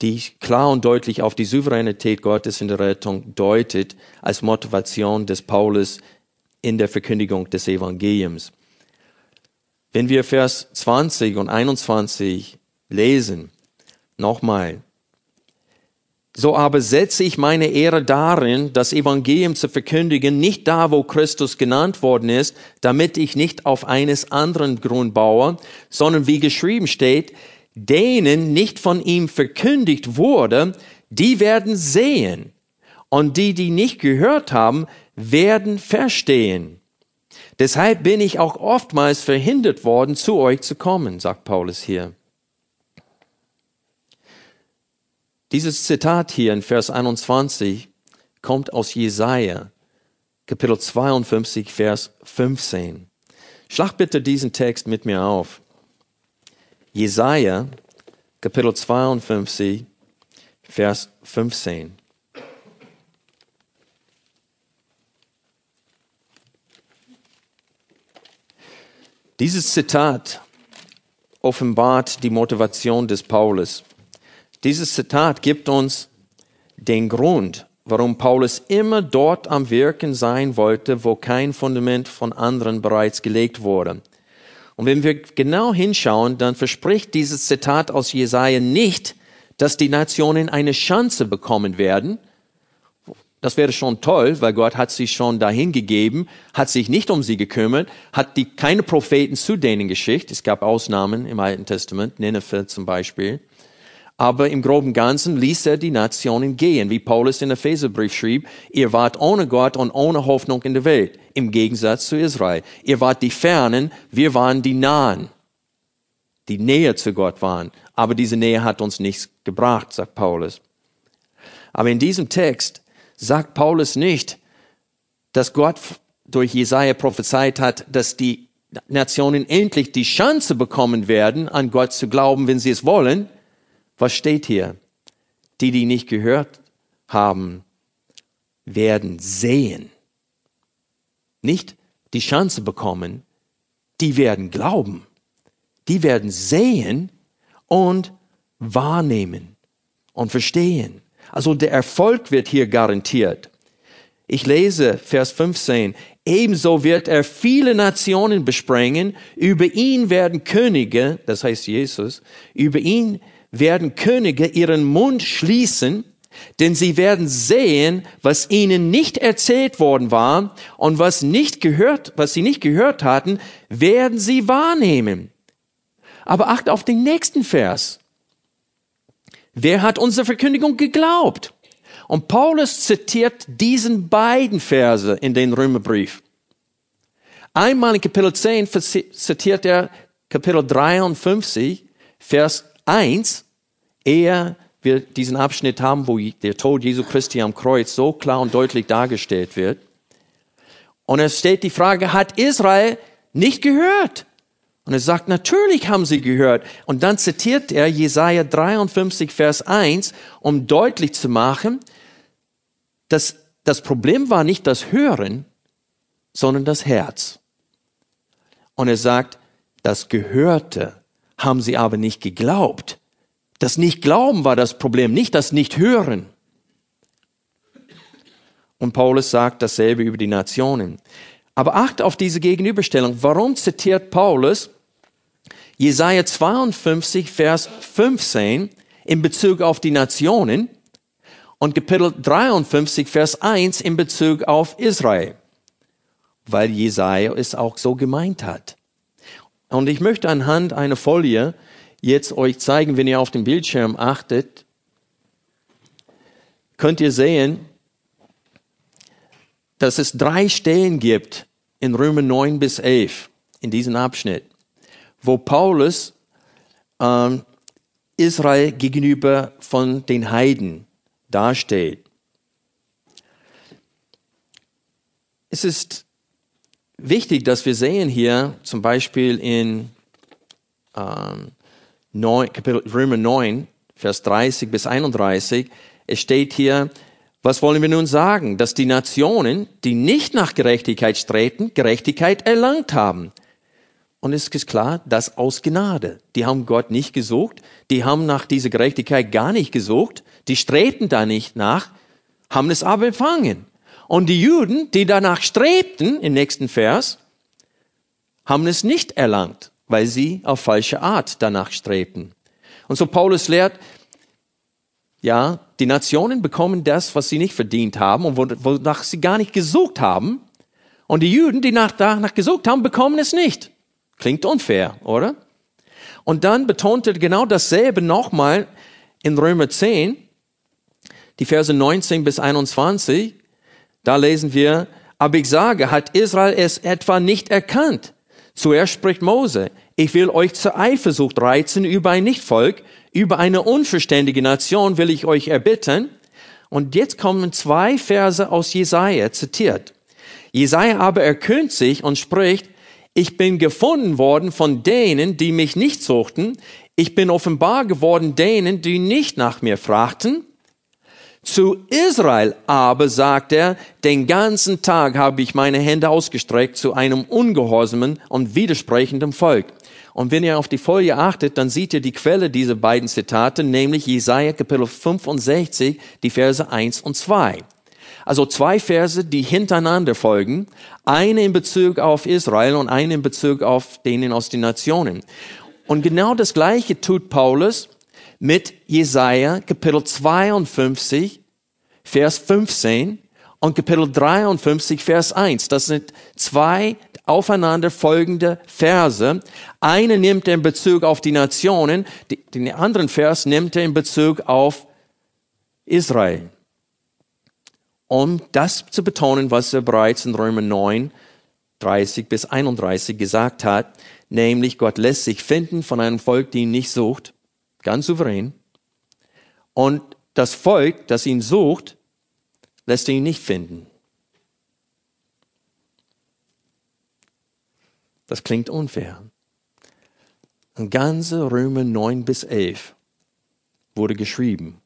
die klar und deutlich auf die Souveränität Gottes in der Rettung deutet, als Motivation des Paulus in der Verkündigung des Evangeliums. Wenn wir Vers 20 und 21 lesen, nochmal, so aber setze ich meine Ehre darin, das Evangelium zu verkündigen, nicht da, wo Christus genannt worden ist, damit ich nicht auf eines anderen Grund baue, sondern wie geschrieben steht, denen nicht von ihm verkündigt wurde, die werden sehen. Und die, die nicht gehört haben, werden verstehen. Deshalb bin ich auch oftmals verhindert worden, zu euch zu kommen, sagt Paulus hier. Dieses Zitat hier in Vers 21 kommt aus Jesaja, Kapitel 52, Vers 15. Schlag bitte diesen Text mit mir auf. Jesaja, Kapitel 52, Vers 15. Dieses Zitat offenbart die Motivation des Paulus. Dieses Zitat gibt uns den Grund, warum Paulus immer dort am Wirken sein wollte, wo kein Fundament von anderen bereits gelegt wurde. Und wenn wir genau hinschauen, dann verspricht dieses Zitat aus Jesaja nicht, dass die Nationen eine Chance bekommen werden. Das wäre schon toll, weil Gott hat sie schon dahin gegeben, hat sich nicht um sie gekümmert, hat die keine Propheten zu denen geschickt. Es gab Ausnahmen im Alten Testament, Nineveh zum Beispiel. Aber im groben Ganzen ließ er die Nationen gehen, wie Paulus in Epheserbrief schrieb, ihr wart ohne Gott und ohne Hoffnung in der Welt, im Gegensatz zu Israel. Ihr wart die Fernen, wir waren die Nahen, die näher zu Gott waren. Aber diese Nähe hat uns nichts gebracht, sagt Paulus. Aber in diesem Text sagt Paulus nicht, dass Gott durch Jesaja prophezeit hat, dass die Nationen endlich die Chance bekommen werden, an Gott zu glauben, wenn sie es wollen, was steht hier? Die, die nicht gehört haben, werden sehen. Nicht die Chance bekommen, die werden glauben. Die werden sehen und wahrnehmen und verstehen. Also der Erfolg wird hier garantiert. Ich lese Vers 15. Ebenso wird er viele Nationen besprengen. Über ihn werden Könige, das heißt Jesus, über ihn werden Könige ihren Mund schließen, denn sie werden sehen, was ihnen nicht erzählt worden war und was nicht gehört, was sie nicht gehört hatten, werden sie wahrnehmen. Aber acht auf den nächsten Vers. Wer hat unsere Verkündigung geglaubt? Und Paulus zitiert diesen beiden Verse in den Römerbrief. Einmal in Kapitel 10 zitiert er Kapitel 53, Vers 1, ehe wir diesen Abschnitt haben, wo der Tod Jesu Christi am Kreuz so klar und deutlich dargestellt wird. Und es steht die Frage, hat Israel nicht gehört? Und er sagt, natürlich haben sie gehört. Und dann zitiert er Jesaja 53, Vers 1, um deutlich zu machen, dass das Problem war nicht das Hören, sondern das Herz. Und er sagt, das Gehörte haben sie aber nicht geglaubt. Das Nicht-Glauben war das Problem, nicht das Nicht-Hören. Und Paulus sagt dasselbe über die Nationen. Aber acht auf diese Gegenüberstellung. Warum zitiert Paulus Jesaja 52, Vers 15 in Bezug auf die Nationen und Kapitel 53, Vers 1 in Bezug auf Israel? Weil Jesaja es auch so gemeint hat. Und ich möchte anhand einer Folie jetzt euch zeigen, wenn ihr auf den Bildschirm achtet, könnt ihr sehen, dass es drei Stellen gibt in Römer 9 bis 11, in diesem Abschnitt, wo Paulus ähm, Israel gegenüber von den Heiden dasteht. es ist wichtig, dass wir sehen hier zum Beispiel in ähm, 9, Kapitel Römer 9, Vers 30 bis 31, es steht hier, was wollen wir nun sagen? Dass die Nationen, die nicht nach Gerechtigkeit streben, Gerechtigkeit erlangt haben. Und es ist klar, das aus Gnade. Die haben Gott nicht gesucht, die haben nach dieser Gerechtigkeit gar nicht gesucht, die strebten da nicht nach, haben es aber empfangen. Und die Juden, die danach strebten, im nächsten Vers, haben es nicht erlangt, weil sie auf falsche Art danach strebten. Und so Paulus lehrt, ja, die Nationen bekommen das, was sie nicht verdient haben und wonach sie gar nicht gesucht haben. Und die Juden, die nach, danach gesucht haben, bekommen es nicht. Klingt unfair, oder? Und dann betonte genau dasselbe nochmal in Römer 10, die Verse 19 bis 21. Da lesen wir, aber ich sage, hat Israel es etwa nicht erkannt? Zuerst spricht Mose, ich will euch zur Eifersucht reizen über ein Nichtvolk, über eine unverständige Nation will ich euch erbitten. Und jetzt kommen zwei Verse aus Jesaja zitiert. Jesaja aber erkühnt sich und spricht, ich bin gefunden worden von denen, die mich nicht suchten. Ich bin offenbar geworden denen, die nicht nach mir fragten. Zu Israel aber, sagt er, den ganzen Tag habe ich meine Hände ausgestreckt zu einem ungehorsamen und widersprechenden Volk. Und wenn ihr auf die Folie achtet, dann seht ihr die Quelle dieser beiden Zitate, nämlich Jesaja Kapitel 65, die Verse 1 und 2. Also zwei Verse, die hintereinander folgen. Eine in Bezug auf Israel und eine in Bezug auf denen aus den Nationen. Und genau das Gleiche tut Paulus mit Jesaja Kapitel 52, Vers 15 und Kapitel 53, Vers 1. Das sind zwei aufeinander folgende Verse. Eine nimmt er in Bezug auf die Nationen, den anderen Vers nimmt er in Bezug auf Israel. Um das zu betonen, was er bereits in Römer 9, 30 bis 31 gesagt hat, nämlich Gott lässt sich finden von einem Volk, die ihn nicht sucht, ganz souverän. Und das Volk, das ihn sucht, lässt ihn nicht finden. Das klingt unfair. Ein ganze Römer 9 bis 11 wurde geschrieben,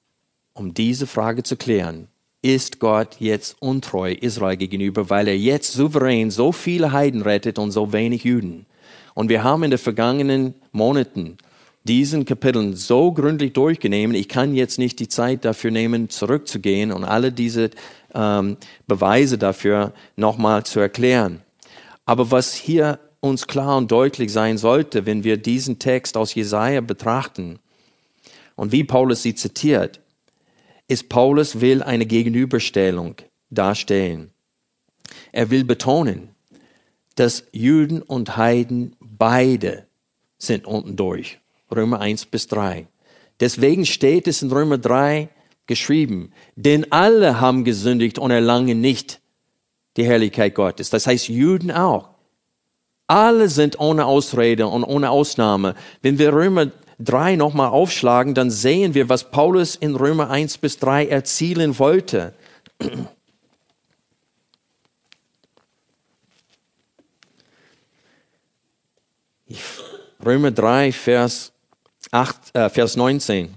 um diese Frage zu klären. Ist Gott jetzt untreu Israel gegenüber, weil er jetzt souverän so viele Heiden rettet und so wenig Juden? Und wir haben in den vergangenen Monaten diesen Kapiteln so gründlich durchgenommen. Ich kann jetzt nicht die Zeit dafür nehmen, zurückzugehen und alle diese ähm, Beweise dafür nochmal zu erklären. Aber was hier uns klar und deutlich sein sollte, wenn wir diesen Text aus Jesaja betrachten und wie Paulus sie zitiert, ist Paulus will eine Gegenüberstellung darstellen. Er will betonen, dass Juden und Heiden beide sind unten durch. Römer 1 bis 3. Deswegen steht es in Römer 3 geschrieben, denn alle haben gesündigt und erlangen nicht die Herrlichkeit Gottes. Das heißt Juden auch. Alle sind ohne Ausrede und ohne Ausnahme. Wenn wir Römer 3 nochmal aufschlagen, dann sehen wir, was Paulus in Römer 1 bis 3 erzielen wollte. Römer 3, Vers, 8, äh, Vers 19.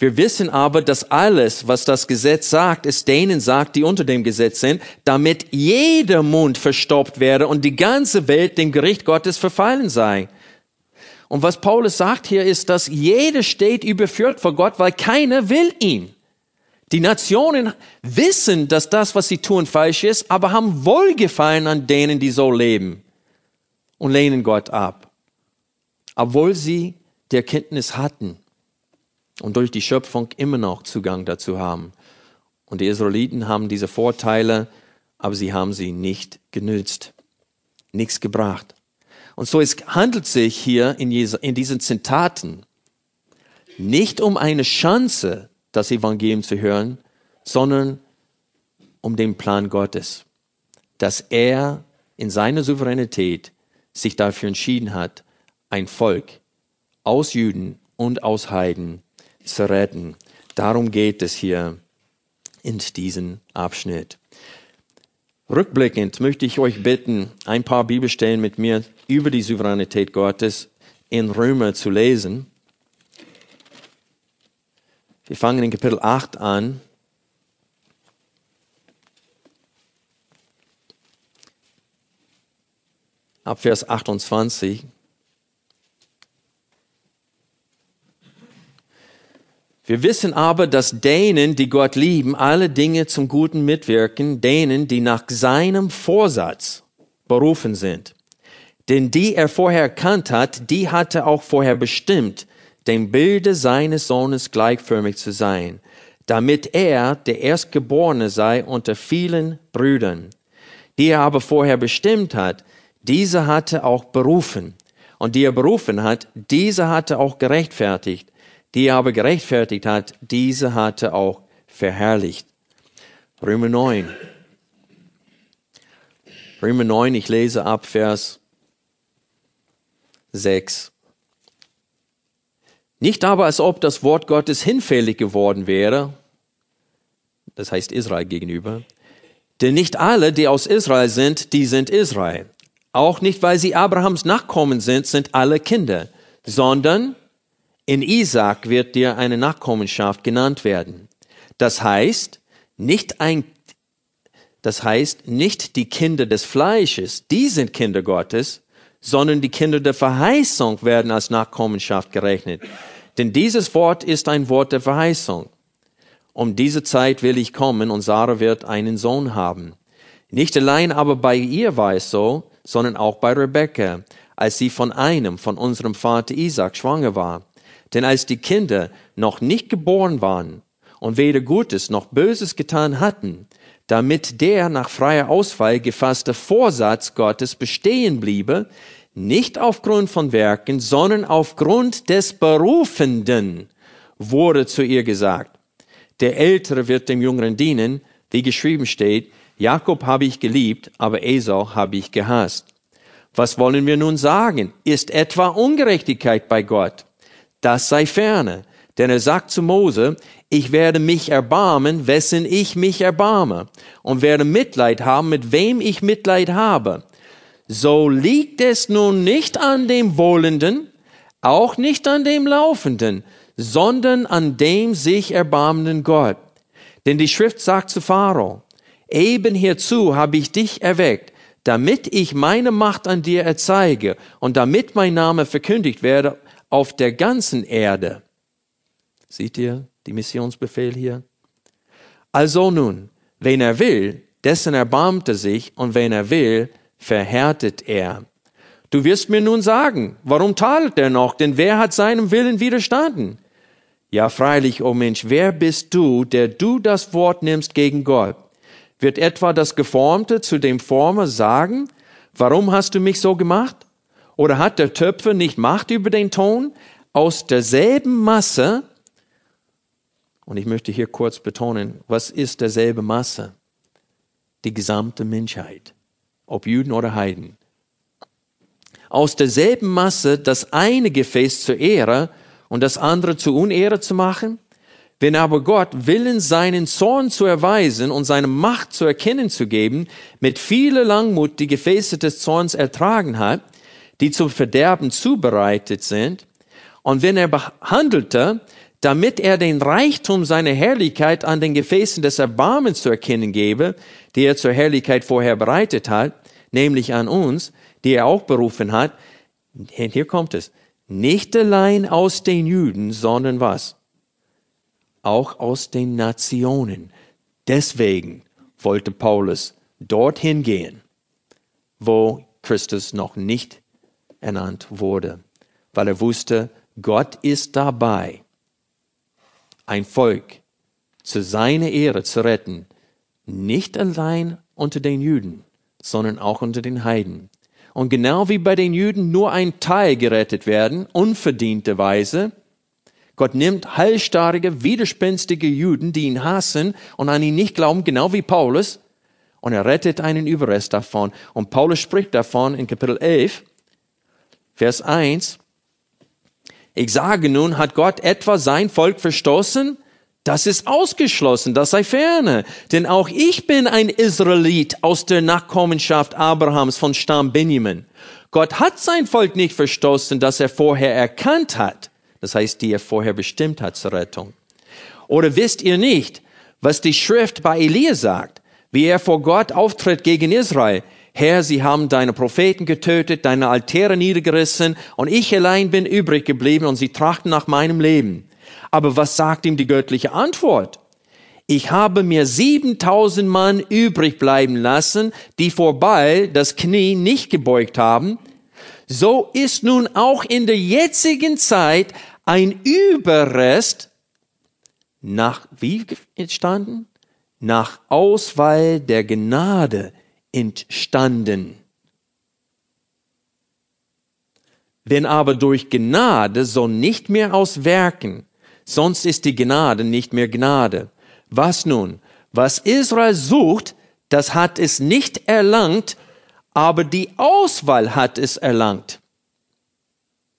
Wir wissen aber, dass alles, was das Gesetz sagt, es denen sagt, die unter dem Gesetz sind, damit jeder Mund verstopft werde und die ganze Welt dem Gericht Gottes verfallen sei. Und was Paulus sagt hier ist, dass jeder steht überführt vor Gott, weil keiner will ihn. Die Nationen wissen, dass das, was sie tun, falsch ist, aber haben Wohlgefallen an denen, die so leben und lehnen Gott ab. Obwohl sie die Erkenntnis hatten und durch die Schöpfung immer noch Zugang dazu haben. Und die Israeliten haben diese Vorteile, aber sie haben sie nicht genützt, nichts gebracht. Und so es handelt sich hier in, in diesen Zitaten nicht um eine Chance, das Evangelium zu hören, sondern um den Plan Gottes, dass er in seiner Souveränität sich dafür entschieden hat, ein Volk aus Juden und aus Heiden zu retten. Darum geht es hier in diesem Abschnitt. Rückblickend möchte ich euch bitten, ein paar Bibelstellen mit mir über die Souveränität Gottes in Römer zu lesen. Wir fangen in Kapitel 8 an. Ab Vers 28. Wir wissen aber, dass denen, die Gott lieben, alle Dinge zum Guten mitwirken, denen, die nach seinem Vorsatz berufen sind. Denn die er vorher erkannt hat, die hatte auch vorher bestimmt, dem Bilde seines Sohnes gleichförmig zu sein, damit er der Erstgeborene sei unter vielen Brüdern. Die er aber vorher bestimmt hat, diese hatte auch berufen. Und die er berufen hat, diese hatte auch gerechtfertigt die er aber gerechtfertigt hat, diese hatte auch verherrlicht. Römer 9. Römer 9, ich lese ab Vers 6. Nicht aber, als ob das Wort Gottes hinfällig geworden wäre, das heißt Israel gegenüber, denn nicht alle, die aus Israel sind, die sind Israel. Auch nicht, weil sie Abrahams Nachkommen sind, sind alle Kinder, sondern in Isaac wird dir eine Nachkommenschaft genannt werden. Das heißt, nicht ein, das heißt, nicht die Kinder des Fleisches, die sind Kinder Gottes, sondern die Kinder der Verheißung werden als Nachkommenschaft gerechnet. Denn dieses Wort ist ein Wort der Verheißung. Um diese Zeit will ich kommen und Sarah wird einen Sohn haben. Nicht allein aber bei ihr war es so, sondern auch bei Rebekka, als sie von einem, von unserem Vater Isaac schwanger war. Denn als die Kinder noch nicht geboren waren und weder Gutes noch Böses getan hatten, damit der nach freier Auswahl gefasste Vorsatz Gottes bestehen bliebe, nicht aufgrund von Werken, sondern aufgrund des Berufenden, wurde zu ihr gesagt, der Ältere wird dem Jüngeren dienen, wie geschrieben steht, Jakob habe ich geliebt, aber Esau habe ich gehasst. Was wollen wir nun sagen? Ist etwa Ungerechtigkeit bei Gott? Das sei ferne. Denn er sagt zu Mose, ich werde mich erbarmen, wessen ich mich erbarme, und werde Mitleid haben, mit wem ich Mitleid habe. So liegt es nun nicht an dem Wohlenden, auch nicht an dem Laufenden, sondern an dem sich erbarmenden Gott. Denn die Schrift sagt zu Pharao, eben hierzu habe ich dich erweckt, damit ich meine Macht an dir erzeige und damit mein Name verkündigt werde auf der ganzen Erde. Seht ihr die Missionsbefehl hier? Also nun, wen er will, dessen erbarmt er sich, und wen er will, verhärtet er. Du wirst mir nun sagen, warum tadelt er noch, denn wer hat seinem Willen widerstanden? Ja, freilich, o oh Mensch, wer bist du, der du das Wort nimmst gegen Gott? Wird etwa das Geformte zu dem Former sagen, warum hast du mich so gemacht? Oder hat der Töpfer nicht Macht über den Ton? Aus derselben Masse, und ich möchte hier kurz betonen, was ist derselbe Masse? Die gesamte Menschheit, ob Juden oder Heiden. Aus derselben Masse das eine Gefäß zur Ehre und das andere zur Unehre zu machen? Wenn aber Gott Willen seinen Zorn zu erweisen und seine Macht zu erkennen zu geben, mit vieler Langmut die Gefäße des Zorns ertragen hat, die zum Verderben zubereitet sind. Und wenn er behandelte, damit er den Reichtum seiner Herrlichkeit an den Gefäßen des Erbarmens zu erkennen gebe, die er zur Herrlichkeit vorher bereitet hat, nämlich an uns, die er auch berufen hat, hier kommt es, nicht allein aus den Juden, sondern was? Auch aus den Nationen. Deswegen wollte Paulus dorthin gehen, wo Christus noch nicht ernannt wurde, weil er wusste, Gott ist dabei, ein Volk zu seiner Ehre zu retten, nicht allein unter den Juden, sondern auch unter den Heiden. Und genau wie bei den Juden nur ein Teil gerettet werden, unverdienterweise, Gott nimmt halsstarrige, widerspenstige Juden, die ihn hassen und an ihn nicht glauben, genau wie Paulus, und er rettet einen Überrest davon. Und Paulus spricht davon in Kapitel 11, Vers 1. Ich sage nun, hat Gott etwa sein Volk verstoßen, Das ist ausgeschlossen, das sei ferne. Denn auch ich bin ein Israelit aus der Nachkommenschaft Abrahams von Stamm Benjamin. Gott hat sein Volk nicht verstoßen, das er vorher erkannt hat. Das heißt, die er vorher bestimmt hat zur Rettung. Oder wisst ihr nicht, was die Schrift bei Elia sagt, wie er vor Gott auftritt gegen Israel? Herr, sie haben deine Propheten getötet, deine Altäre niedergerissen und ich allein bin übrig geblieben und sie trachten nach meinem Leben. Aber was sagt ihm die göttliche Antwort? Ich habe mir 7000 Mann übrig bleiben lassen, die vorbei das Knie nicht gebeugt haben. So ist nun auch in der jetzigen Zeit ein Überrest nach, wie entstanden? Nach Auswahl der Gnade entstanden. Wenn aber durch Gnade, so nicht mehr aus Werken, sonst ist die Gnade nicht mehr Gnade. Was nun? Was Israel sucht, das hat es nicht erlangt, aber die Auswahl hat es erlangt.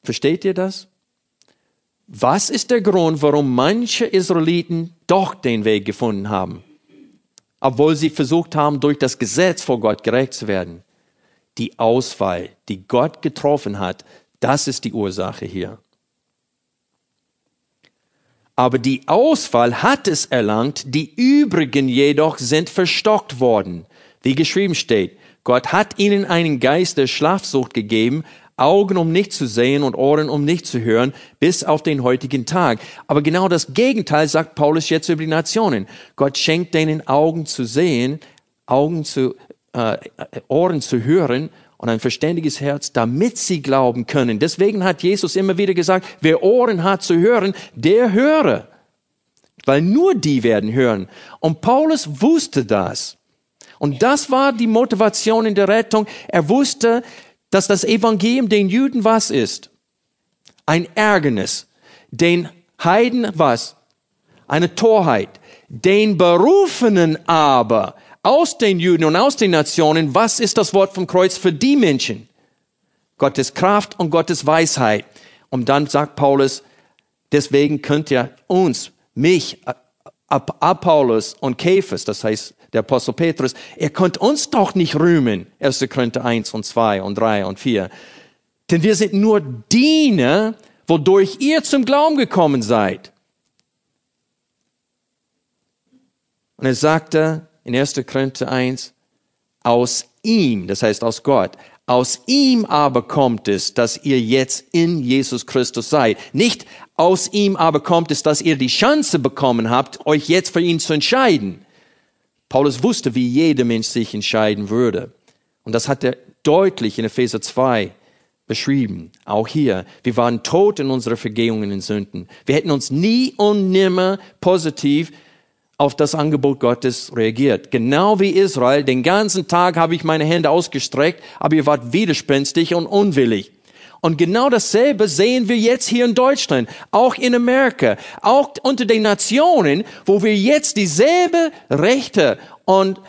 Versteht ihr das? Was ist der Grund, warum manche Israeliten doch den Weg gefunden haben? Obwohl sie versucht haben, durch das Gesetz vor Gott gerecht zu werden. Die Auswahl, die Gott getroffen hat, das ist die Ursache hier. Aber die Auswahl hat es erlangt, die übrigen jedoch sind verstockt worden. Wie geschrieben steht, Gott hat ihnen einen Geist der Schlafsucht gegeben, Augen, um nicht zu sehen und Ohren, um nicht zu hören, bis auf den heutigen Tag. Aber genau das Gegenteil sagt Paulus jetzt über die Nationen. Gott schenkt denen Augen zu sehen, Augen zu, äh, Ohren zu hören und ein verständiges Herz, damit sie glauben können. Deswegen hat Jesus immer wieder gesagt, wer Ohren hat zu hören, der höre. Weil nur die werden hören. Und Paulus wusste das. Und das war die Motivation in der Rettung. Er wusste, dass das Evangelium den Juden was ist? Ein Ärgernis. Den Heiden was? Eine Torheit. Den Berufenen aber aus den Juden und aus den Nationen, was ist das Wort vom Kreuz für die Menschen? Gottes Kraft und Gottes Weisheit. Und dann sagt Paulus, deswegen könnt ihr uns, mich, Apollos und Käfers, das heißt der Apostel Petrus, er konnte uns doch nicht rühmen. 1. Korinther 1 und 2 und 3 und 4. Denn wir sind nur Diener, wodurch ihr zum Glauben gekommen seid. Und er sagte in 1. Korinther 1, aus ihm, das heißt aus Gott, aus ihm aber kommt es, dass ihr jetzt in Jesus Christus seid. Nicht aus ihm aber kommt es, dass ihr die Chance bekommen habt, euch jetzt für ihn zu entscheiden. Paulus wusste, wie jeder Mensch sich entscheiden würde. Und das hat er deutlich in Epheser 2 beschrieben. Auch hier. Wir waren tot in unserer Vergehungen und Sünden. Wir hätten uns nie und nimmer positiv auf das Angebot Gottes reagiert. Genau wie Israel. Den ganzen Tag habe ich meine Hände ausgestreckt, aber ihr wart widerspenstig und unwillig. Und genau dasselbe sehen wir jetzt hier in Deutschland, auch in Amerika, auch unter den Nationen, wo wir jetzt dieselbe Rechte und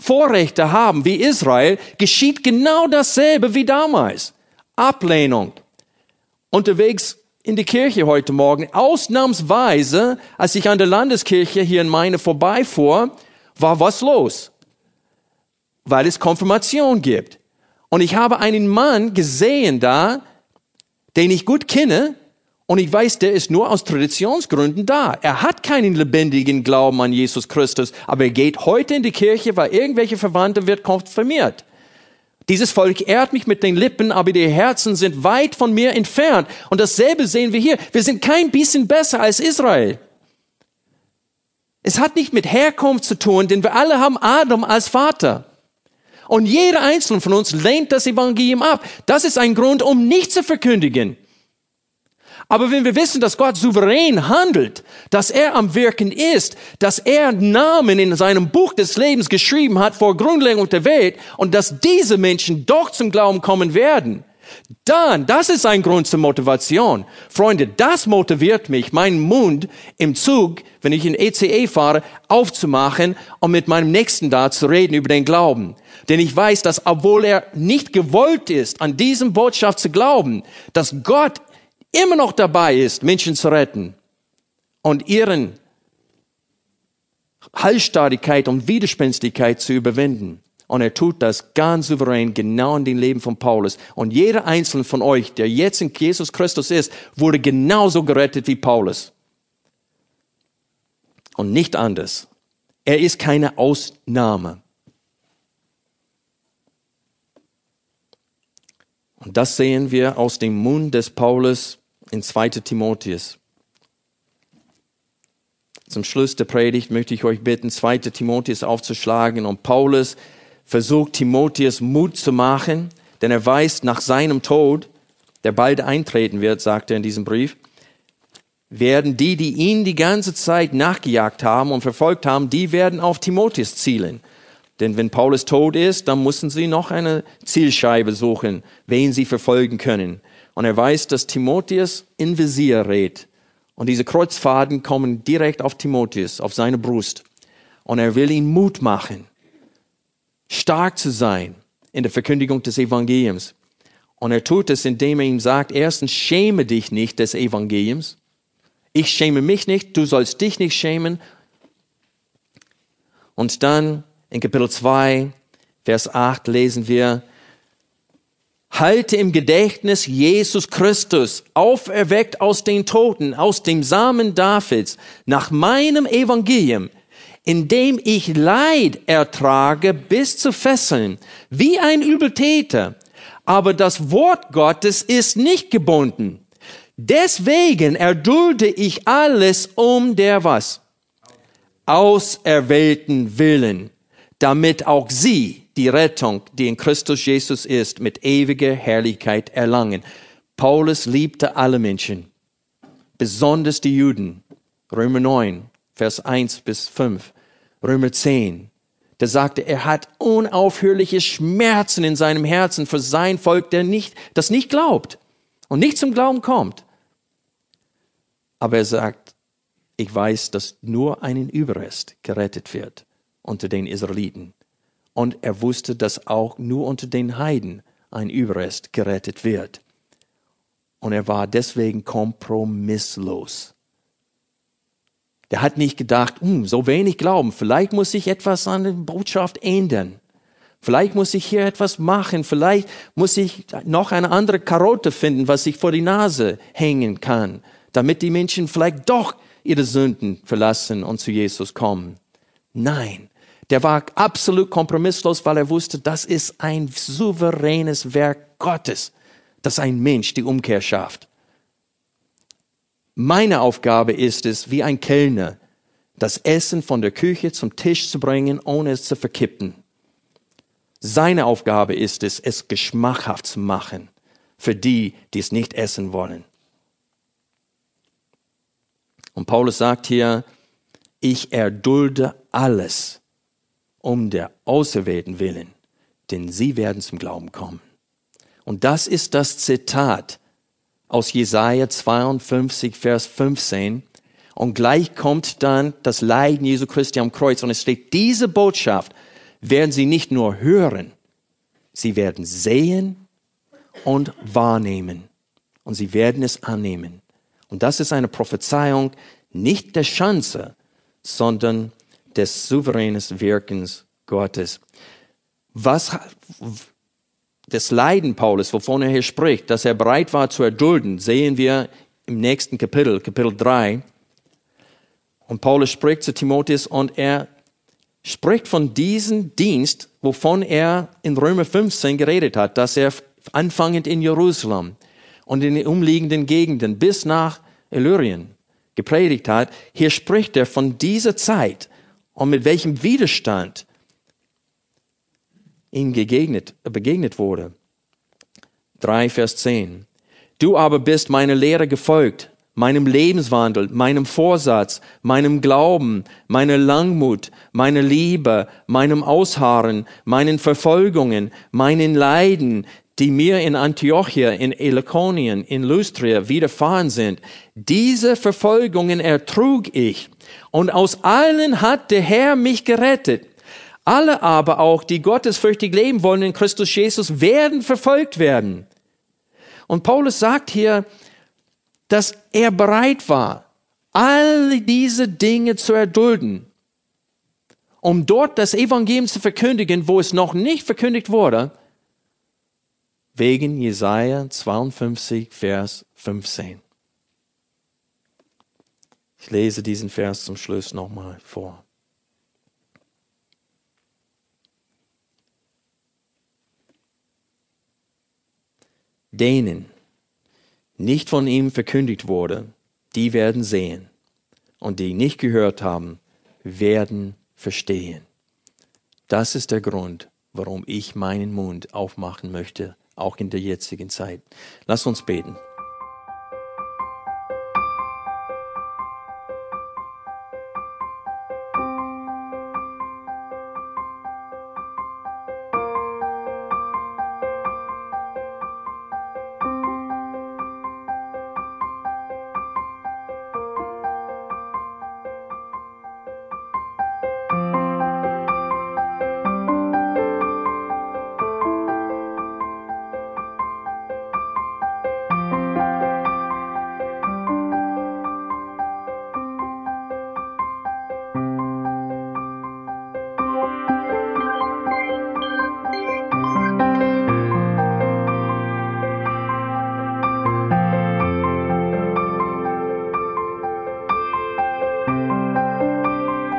Vorrechte haben wie Israel, geschieht genau dasselbe wie damals. Ablehnung. Unterwegs in die Kirche heute Morgen, ausnahmsweise, als ich an der Landeskirche hier in meine vorbeifuhr, war was los? Weil es Konfirmation gibt. Und ich habe einen Mann gesehen da, den ich gut kenne, und ich weiß, der ist nur aus Traditionsgründen da. Er hat keinen lebendigen Glauben an Jesus Christus, aber er geht heute in die Kirche, weil irgendwelche Verwandte wird konfirmiert. Dieses Volk ehrt mich mit den Lippen, aber die Herzen sind weit von mir entfernt. Und dasselbe sehen wir hier. Wir sind kein bisschen besser als Israel. Es hat nicht mit Herkunft zu tun, denn wir alle haben Adam als Vater. Und jeder einzelne von uns lehnt das Evangelium ab. Das ist ein Grund, um nicht zu verkündigen. Aber wenn wir wissen, dass Gott souverän handelt, dass er am Wirken ist, dass er Namen in seinem Buch des Lebens geschrieben hat vor Grundlegung der Welt und dass diese Menschen doch zum Glauben kommen werden, dann, das ist ein Grund zur Motivation. Freunde, das motiviert mich, meinen Mund im Zug, wenn ich in ECE e fahre, aufzumachen und mit meinem Nächsten da zu reden über den Glauben. Denn ich weiß, dass obwohl er nicht gewollt ist, an diesem Botschaft zu glauben, dass Gott immer noch dabei ist, Menschen zu retten und ihren Halsstarrigkeit und Widerspenstigkeit zu überwinden. Und er tut das ganz souverän genau in dem Leben von Paulus. Und jeder einzelne von euch, der jetzt in Jesus Christus ist, wurde genauso gerettet wie Paulus. Und nicht anders. Er ist keine Ausnahme. Und das sehen wir aus dem Mund des Paulus in 2 Timotheus. Zum Schluss der Predigt möchte ich euch bitten, 2 Timotheus aufzuschlagen und Paulus versucht Timotheus Mut zu machen, denn er weiß, nach seinem Tod, der bald eintreten wird, sagt er in diesem Brief, werden die, die ihn die ganze Zeit nachgejagt haben und verfolgt haben, die werden auf Timotheus zielen. Denn wenn Paulus tot ist, dann müssen sie noch eine Zielscheibe suchen, wen sie verfolgen können. Und er weiß, dass Timotheus in Visier rät. Und diese Kreuzfaden kommen direkt auf Timotheus, auf seine Brust. Und er will ihn Mut machen stark zu sein in der Verkündigung des Evangeliums. Und er tut es, indem er ihm sagt, erstens, schäme dich nicht des Evangeliums. Ich schäme mich nicht, du sollst dich nicht schämen. Und dann in Kapitel 2, Vers 8 lesen wir, halte im Gedächtnis Jesus Christus, auferweckt aus den Toten, aus dem Samen Davids, nach meinem Evangelium, indem ich Leid ertrage bis zu Fesseln, wie ein Übeltäter. Aber das Wort Gottes ist nicht gebunden. Deswegen erdulde ich alles um der was? Auserwählten Willen, damit auch sie die Rettung, die in Christus Jesus ist, mit ewiger Herrlichkeit erlangen. Paulus liebte alle Menschen, besonders die Juden. Römer 9, Vers 1 bis 5, Römer 10. Da sagte, er hat unaufhörliche Schmerzen in seinem Herzen für sein Volk, der nicht, das nicht glaubt und nicht zum Glauben kommt. Aber er sagt, ich weiß, dass nur ein Überrest gerettet wird unter den Israeliten. Und er wusste, dass auch nur unter den Heiden ein Überrest gerettet wird. Und er war deswegen kompromisslos. Der hat nicht gedacht, hm, so wenig Glauben, vielleicht muss ich etwas an der Botschaft ändern. Vielleicht muss ich hier etwas machen, vielleicht muss ich noch eine andere Karotte finden, was ich vor die Nase hängen kann, damit die Menschen vielleicht doch ihre Sünden verlassen und zu Jesus kommen. Nein, der war absolut kompromisslos, weil er wusste, das ist ein souveränes Werk Gottes, dass ein Mensch die Umkehr schafft. Meine Aufgabe ist es, wie ein Kellner, das Essen von der Küche zum Tisch zu bringen, ohne es zu verkippen. Seine Aufgabe ist es, es geschmackhaft zu machen für die, die es nicht essen wollen. Und Paulus sagt hier, ich erdulde alles um der Auserwählten willen, denn sie werden zum Glauben kommen. Und das ist das Zitat aus Jesaja 52, Vers 15. Und gleich kommt dann das Leiden Jesu Christi am Kreuz. Und es steht, diese Botschaft werden sie nicht nur hören, sie werden sehen und wahrnehmen. Und sie werden es annehmen. Und das ist eine Prophezeiung nicht der Chance, sondern des souveränen Wirkens Gottes. Was, das Leiden Paulus, wovon er hier spricht, dass er bereit war zu erdulden, sehen wir im nächsten Kapitel, Kapitel 3. Und Paulus spricht zu Timotheus und er spricht von diesem Dienst, wovon er in Römer 15 geredet hat, dass er anfangend in Jerusalem und in den umliegenden Gegenden bis nach Illyrien gepredigt hat. Hier spricht er von dieser Zeit und mit welchem Widerstand ihm gegegnet, begegnet wurde. 3 Vers 10. Du aber bist meiner Lehre gefolgt, meinem Lebenswandel, meinem Vorsatz, meinem Glauben, meiner Langmut, meiner Liebe, meinem Ausharren, meinen Verfolgungen, meinen Leiden, die mir in Antiochia, in Elakonien, in Lystria widerfahren sind. Diese Verfolgungen ertrug ich, und aus allen hat der Herr mich gerettet. Alle aber auch, die gottesfürchtig leben wollen in Christus Jesus, werden verfolgt werden. Und Paulus sagt hier, dass er bereit war, all diese Dinge zu erdulden. um dort das Evangelium zu verkündigen, wo es noch nicht verkündigt wurde, wegen Jesaja 52, Vers 15. Ich lese diesen Vers zum Schluss nochmal vor. Denen nicht von ihm verkündigt wurde, die werden sehen, und die nicht gehört haben, werden verstehen. Das ist der Grund, warum ich meinen Mund aufmachen möchte, auch in der jetzigen Zeit. Lass uns beten.